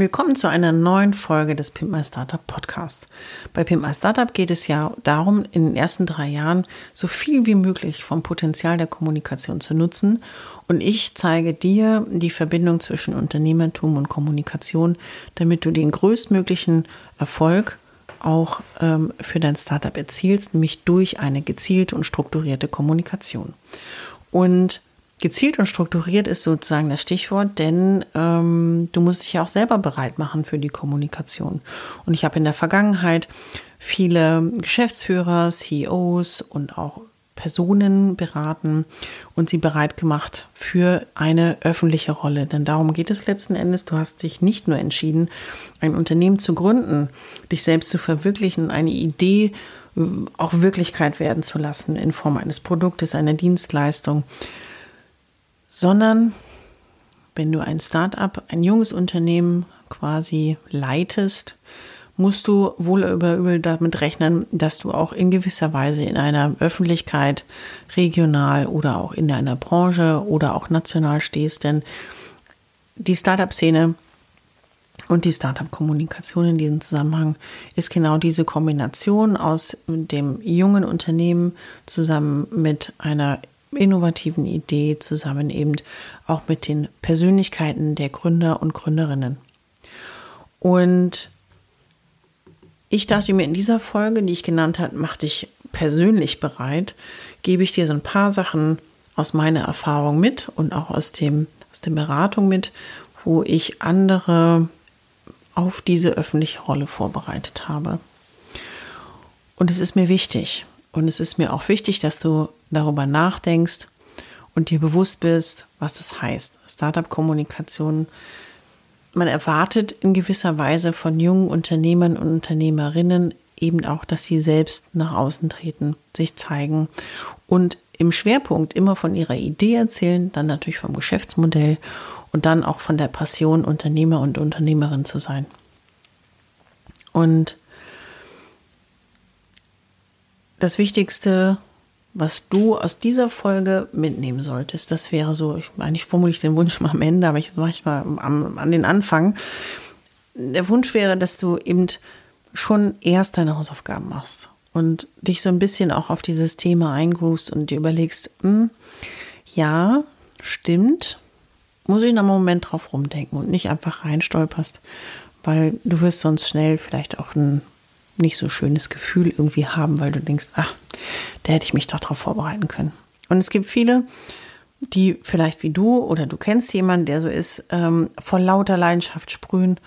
Willkommen zu einer neuen Folge des Pimp My Startup Podcast. Bei Pimp My Startup geht es ja darum, in den ersten drei Jahren so viel wie möglich vom Potenzial der Kommunikation zu nutzen. Und ich zeige dir die Verbindung zwischen Unternehmertum und Kommunikation, damit du den größtmöglichen Erfolg auch ähm, für dein Startup erzielst, nämlich durch eine gezielte und strukturierte Kommunikation. Und Gezielt und strukturiert ist sozusagen das Stichwort, denn ähm, du musst dich ja auch selber bereit machen für die Kommunikation. Und ich habe in der Vergangenheit viele Geschäftsführer, CEOs und auch Personen beraten und sie bereit gemacht für eine öffentliche Rolle. Denn darum geht es letzten Endes. Du hast dich nicht nur entschieden, ein Unternehmen zu gründen, dich selbst zu verwirklichen, eine Idee äh, auch Wirklichkeit werden zu lassen in Form eines Produktes, einer Dienstleistung, sondern wenn du ein Start-up, ein junges Unternehmen quasi leitest, musst du wohl über übel damit rechnen, dass du auch in gewisser Weise in einer Öffentlichkeit, regional oder auch in einer Branche oder auch national stehst, denn die Startup-Szene und die Startup-Kommunikation in diesem Zusammenhang ist genau diese Kombination aus dem jungen Unternehmen zusammen mit einer innovativen Idee zusammen eben auch mit den Persönlichkeiten der Gründer und Gründerinnen. Und ich dachte mir in dieser Folge, die ich genannt habe, mach dich persönlich bereit, gebe ich dir so ein paar Sachen aus meiner Erfahrung mit und auch aus dem aus der Beratung mit, wo ich andere auf diese öffentliche Rolle vorbereitet habe. Und es ist mir wichtig. Und es ist mir auch wichtig, dass du darüber nachdenkst und dir bewusst bist, was das heißt. Startup-Kommunikation. Man erwartet in gewisser Weise von jungen Unternehmern und Unternehmerinnen eben auch, dass sie selbst nach außen treten, sich zeigen und im Schwerpunkt immer von ihrer Idee erzählen, dann natürlich vom Geschäftsmodell und dann auch von der Passion, Unternehmer und Unternehmerin zu sein. Und das Wichtigste was du aus dieser Folge mitnehmen solltest. Das wäre so, ich, formuliere ich den Wunsch mal am Ende, aber ich mache ich mal am, an den Anfang. Der Wunsch wäre, dass du eben schon erst deine Hausaufgaben machst und dich so ein bisschen auch auf dieses Thema eingrufst und dir überlegst, hm, ja, stimmt, muss ich noch einen Moment drauf rumdenken und nicht einfach reinstolperst, weil du wirst sonst schnell vielleicht auch ein nicht so schönes Gefühl irgendwie haben, weil du denkst, ach, da hätte ich mich doch darauf vorbereiten können. Und es gibt viele, die vielleicht wie du oder du kennst jemanden, der so ist, ähm, vor lauter Leidenschaft sprühen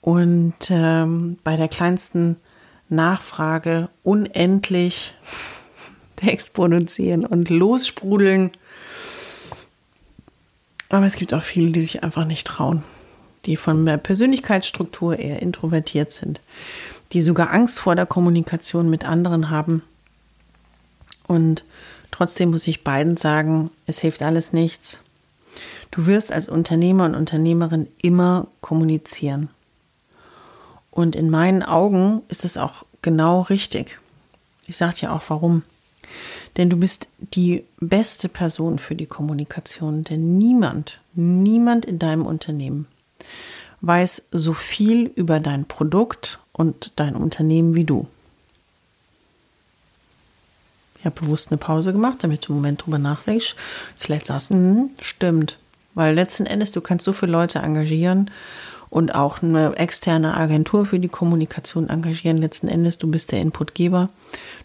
und ähm, bei der kleinsten Nachfrage unendlich exponentieren und lossprudeln. Aber es gibt auch viele, die sich einfach nicht trauen, die von der Persönlichkeitsstruktur eher introvertiert sind, die sogar Angst vor der Kommunikation mit anderen haben. Und trotzdem muss ich beiden sagen, es hilft alles nichts. Du wirst als Unternehmer und Unternehmerin immer kommunizieren. Und in meinen Augen ist es auch genau richtig. Ich sage dir auch warum. Denn du bist die beste Person für die Kommunikation. Denn niemand, niemand in deinem Unternehmen weiß so viel über dein Produkt und dein Unternehmen wie du. Ich habe bewusst eine Pause gemacht, damit du einen Moment drüber nachdenkst. Vielleicht sagst du, hm, stimmt. Weil letzten Endes, du kannst so viele Leute engagieren und auch eine externe Agentur für die Kommunikation engagieren. Letzten Endes, du bist der Inputgeber.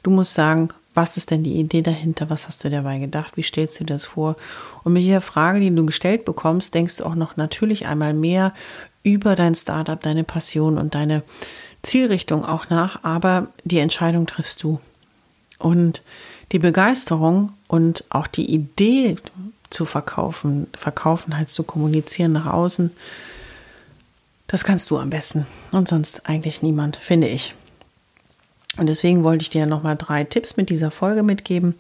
Du musst sagen, was ist denn die Idee dahinter? Was hast du dabei gedacht? Wie stellst du das vor? Und mit jeder Frage, die du gestellt bekommst, denkst du auch noch natürlich einmal mehr über dein Startup, deine Passion und deine Zielrichtung auch nach, aber die Entscheidung triffst du. Und die Begeisterung und auch die Idee zu verkaufen, verkaufen heißt zu kommunizieren nach außen, das kannst du am besten und sonst eigentlich niemand, finde ich. Und deswegen wollte ich dir nochmal drei Tipps mit dieser Folge mitgeben.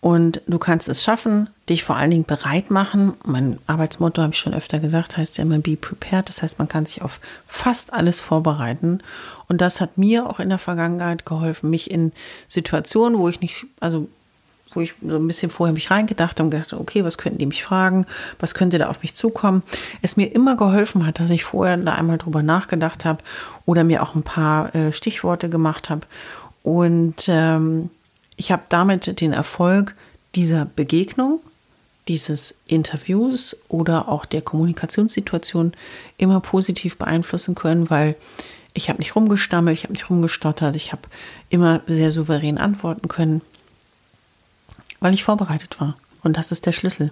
Und du kannst es schaffen, dich vor allen Dingen bereit machen. Mein Arbeitsmotto habe ich schon öfter gesagt, heißt ja immer be prepared. Das heißt, man kann sich auf fast alles vorbereiten. Und das hat mir auch in der Vergangenheit geholfen, mich in Situationen, wo ich nicht, also wo ich so ein bisschen vorher mich reingedacht habe und gedacht, okay, was könnten die mich fragen? Was könnte da auf mich zukommen? Es mir immer geholfen hat, dass ich vorher da einmal drüber nachgedacht habe oder mir auch ein paar äh, Stichworte gemacht habe. Und ähm, ich habe damit den Erfolg dieser Begegnung, dieses Interviews oder auch der Kommunikationssituation immer positiv beeinflussen können, weil ich habe nicht rumgestammelt, ich habe nicht rumgestottert, ich habe immer sehr souverän antworten können weil ich vorbereitet war. Und das ist der Schlüssel.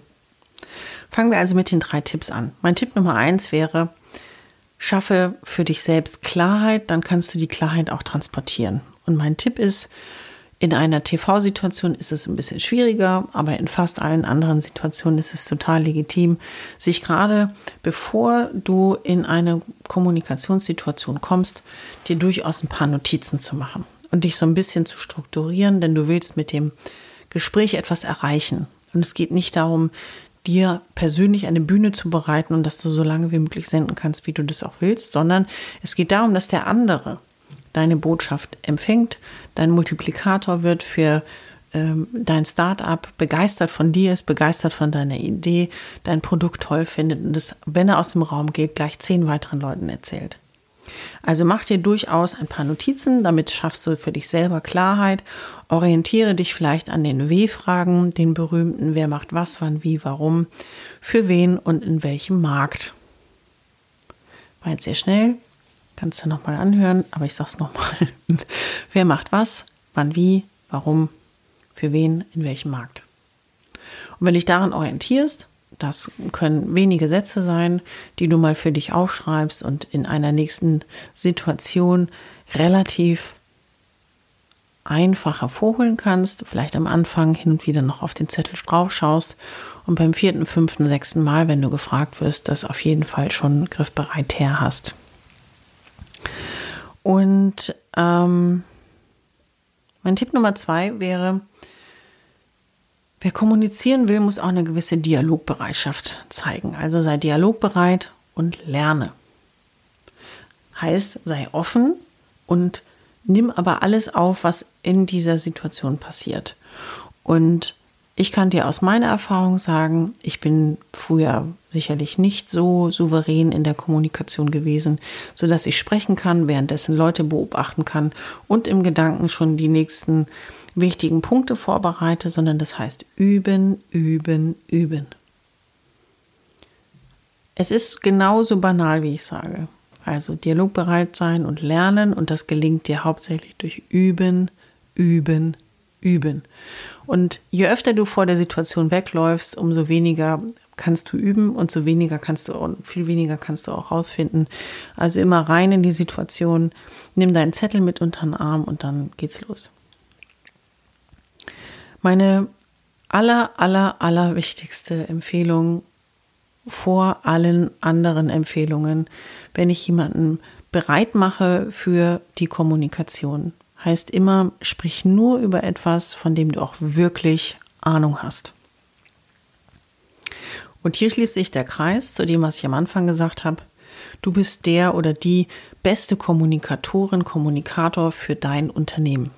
Fangen wir also mit den drei Tipps an. Mein Tipp Nummer eins wäre, schaffe für dich selbst Klarheit, dann kannst du die Klarheit auch transportieren. Und mein Tipp ist, in einer TV-Situation ist es ein bisschen schwieriger, aber in fast allen anderen Situationen ist es total legitim, sich gerade bevor du in eine Kommunikationssituation kommst, dir durchaus ein paar Notizen zu machen und dich so ein bisschen zu strukturieren, denn du willst mit dem Gespräch etwas erreichen. Und es geht nicht darum, dir persönlich eine Bühne zu bereiten und dass du so lange wie möglich senden kannst, wie du das auch willst, sondern es geht darum, dass der andere deine Botschaft empfängt, dein Multiplikator wird für ähm, dein Startup, begeistert von dir ist, begeistert von deiner Idee, dein Produkt toll findet und das, wenn er aus dem Raum geht, gleich zehn weiteren Leuten erzählt. Also mach dir durchaus ein paar Notizen, damit schaffst du für dich selber Klarheit. Orientiere dich vielleicht an den W-Fragen, den berühmten, wer macht was, wann, wie, warum, für wen und in welchem Markt. War jetzt sehr schnell, kannst du nochmal anhören, aber ich sag's nochmal. wer macht was, wann, wie, warum, für wen, in welchem Markt. Und wenn dich daran orientierst, das können wenige Sätze sein, die du mal für dich aufschreibst und in einer nächsten Situation relativ einfach hervorholen kannst. Vielleicht am Anfang hin und wieder noch auf den Zettel drauf schaust und beim vierten, fünften, sechsten Mal, wenn du gefragt wirst, das auf jeden Fall schon griffbereit her hast. Und ähm, mein Tipp Nummer zwei wäre, Wer kommunizieren will, muss auch eine gewisse Dialogbereitschaft zeigen. Also sei dialogbereit und lerne. Heißt, sei offen und nimm aber alles auf, was in dieser Situation passiert. Und ich kann dir aus meiner Erfahrung sagen, ich bin früher sicherlich nicht so souverän in der Kommunikation gewesen, so dass ich sprechen kann, währenddessen Leute beobachten kann und im Gedanken schon die nächsten wichtigen Punkte vorbereite, sondern das heißt üben, üben, üben. Es ist genauso banal, wie ich sage. Also dialogbereit sein und lernen und das gelingt dir hauptsächlich durch üben, üben, üben. Und je öfter du vor der Situation wegläufst, umso weniger kannst du üben und so weniger kannst du, viel weniger kannst du auch rausfinden. Also immer rein in die Situation, nimm deinen Zettel mit unter den Arm und dann geht's los. Meine aller, aller, aller wichtigste Empfehlung vor allen anderen Empfehlungen, wenn ich jemanden bereit mache für die Kommunikation, heißt immer, sprich nur über etwas, von dem du auch wirklich Ahnung hast. Und hier schließt sich der Kreis zu dem, was ich am Anfang gesagt habe. Du bist der oder die beste Kommunikatorin, Kommunikator für dein Unternehmen.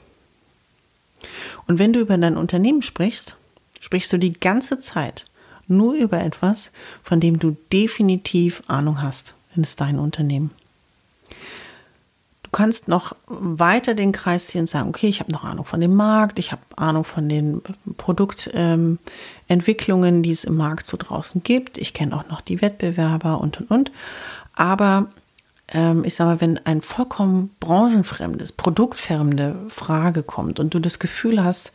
Und wenn du über dein Unternehmen sprichst, sprichst du die ganze Zeit nur über etwas, von dem du definitiv Ahnung hast, wenn es dein Unternehmen. Du kannst noch weiter den Kreis ziehen und sagen, okay, ich habe noch Ahnung von dem Markt, ich habe Ahnung von den Produktentwicklungen, ähm, die es im Markt so draußen gibt. Ich kenne auch noch die Wettbewerber und und und. Aber ähm, ich sag mal, wenn ein vollkommen branchenfremdes, produktfremde Frage kommt und du das Gefühl hast,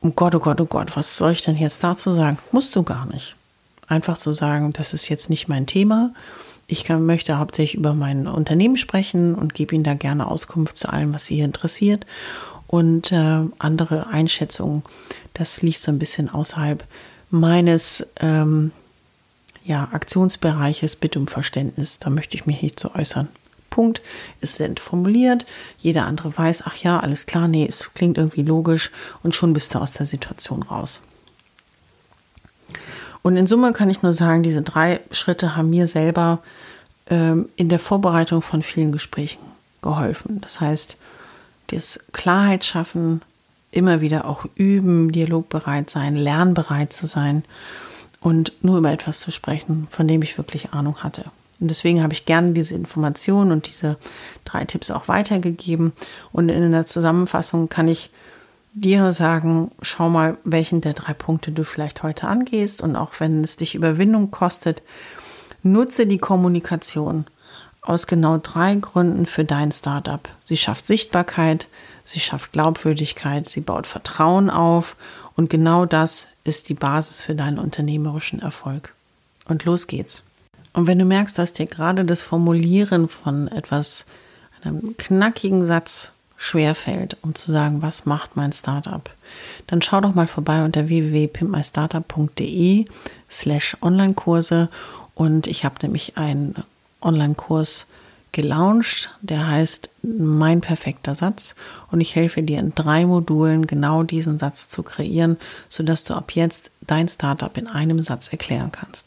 oh Gott, oh Gott, oh Gott, was soll ich denn jetzt dazu sagen? Musst du gar nicht. Einfach zu sagen, das ist jetzt nicht mein Thema. Ich kann, möchte hauptsächlich über mein Unternehmen sprechen und gebe Ihnen da gerne Auskunft zu allem, was Sie hier interessiert. Und äh, andere Einschätzungen, das liegt so ein bisschen außerhalb meines ähm, ja, Aktionsbereiches. Bitte um Verständnis, da möchte ich mich nicht zu äußern. Punkt. Es sind formuliert. Jeder andere weiß, ach ja, alles klar, nee, es klingt irgendwie logisch und schon bist du aus der Situation raus. Und in Summe kann ich nur sagen, diese drei Schritte haben mir selber ähm, in der Vorbereitung von vielen Gesprächen geholfen. Das heißt, das Klarheit schaffen, immer wieder auch üben, dialogbereit sein, lernbereit zu sein und nur über etwas zu sprechen, von dem ich wirklich Ahnung hatte. Und deswegen habe ich gerne diese Informationen und diese drei Tipps auch weitergegeben. Und in der Zusammenfassung kann ich dir sagen, schau mal, welchen der drei Punkte du vielleicht heute angehst. Und auch wenn es dich Überwindung kostet, nutze die Kommunikation aus genau drei Gründen für dein Startup. Sie schafft Sichtbarkeit, sie schafft Glaubwürdigkeit, sie baut Vertrauen auf und genau das ist die Basis für deinen unternehmerischen Erfolg. Und los geht's. Und wenn du merkst, dass dir gerade das Formulieren von etwas, einem knackigen Satz schwerfällt, um zu sagen, was macht mein Startup, dann schau doch mal vorbei unter www.pimpmystartup.de slash Online-Kurse. Und ich habe nämlich einen Online-Kurs gelauncht, der heißt Mein perfekter Satz. Und ich helfe dir in drei Modulen genau diesen Satz zu kreieren, sodass du ab jetzt dein Startup in einem Satz erklären kannst.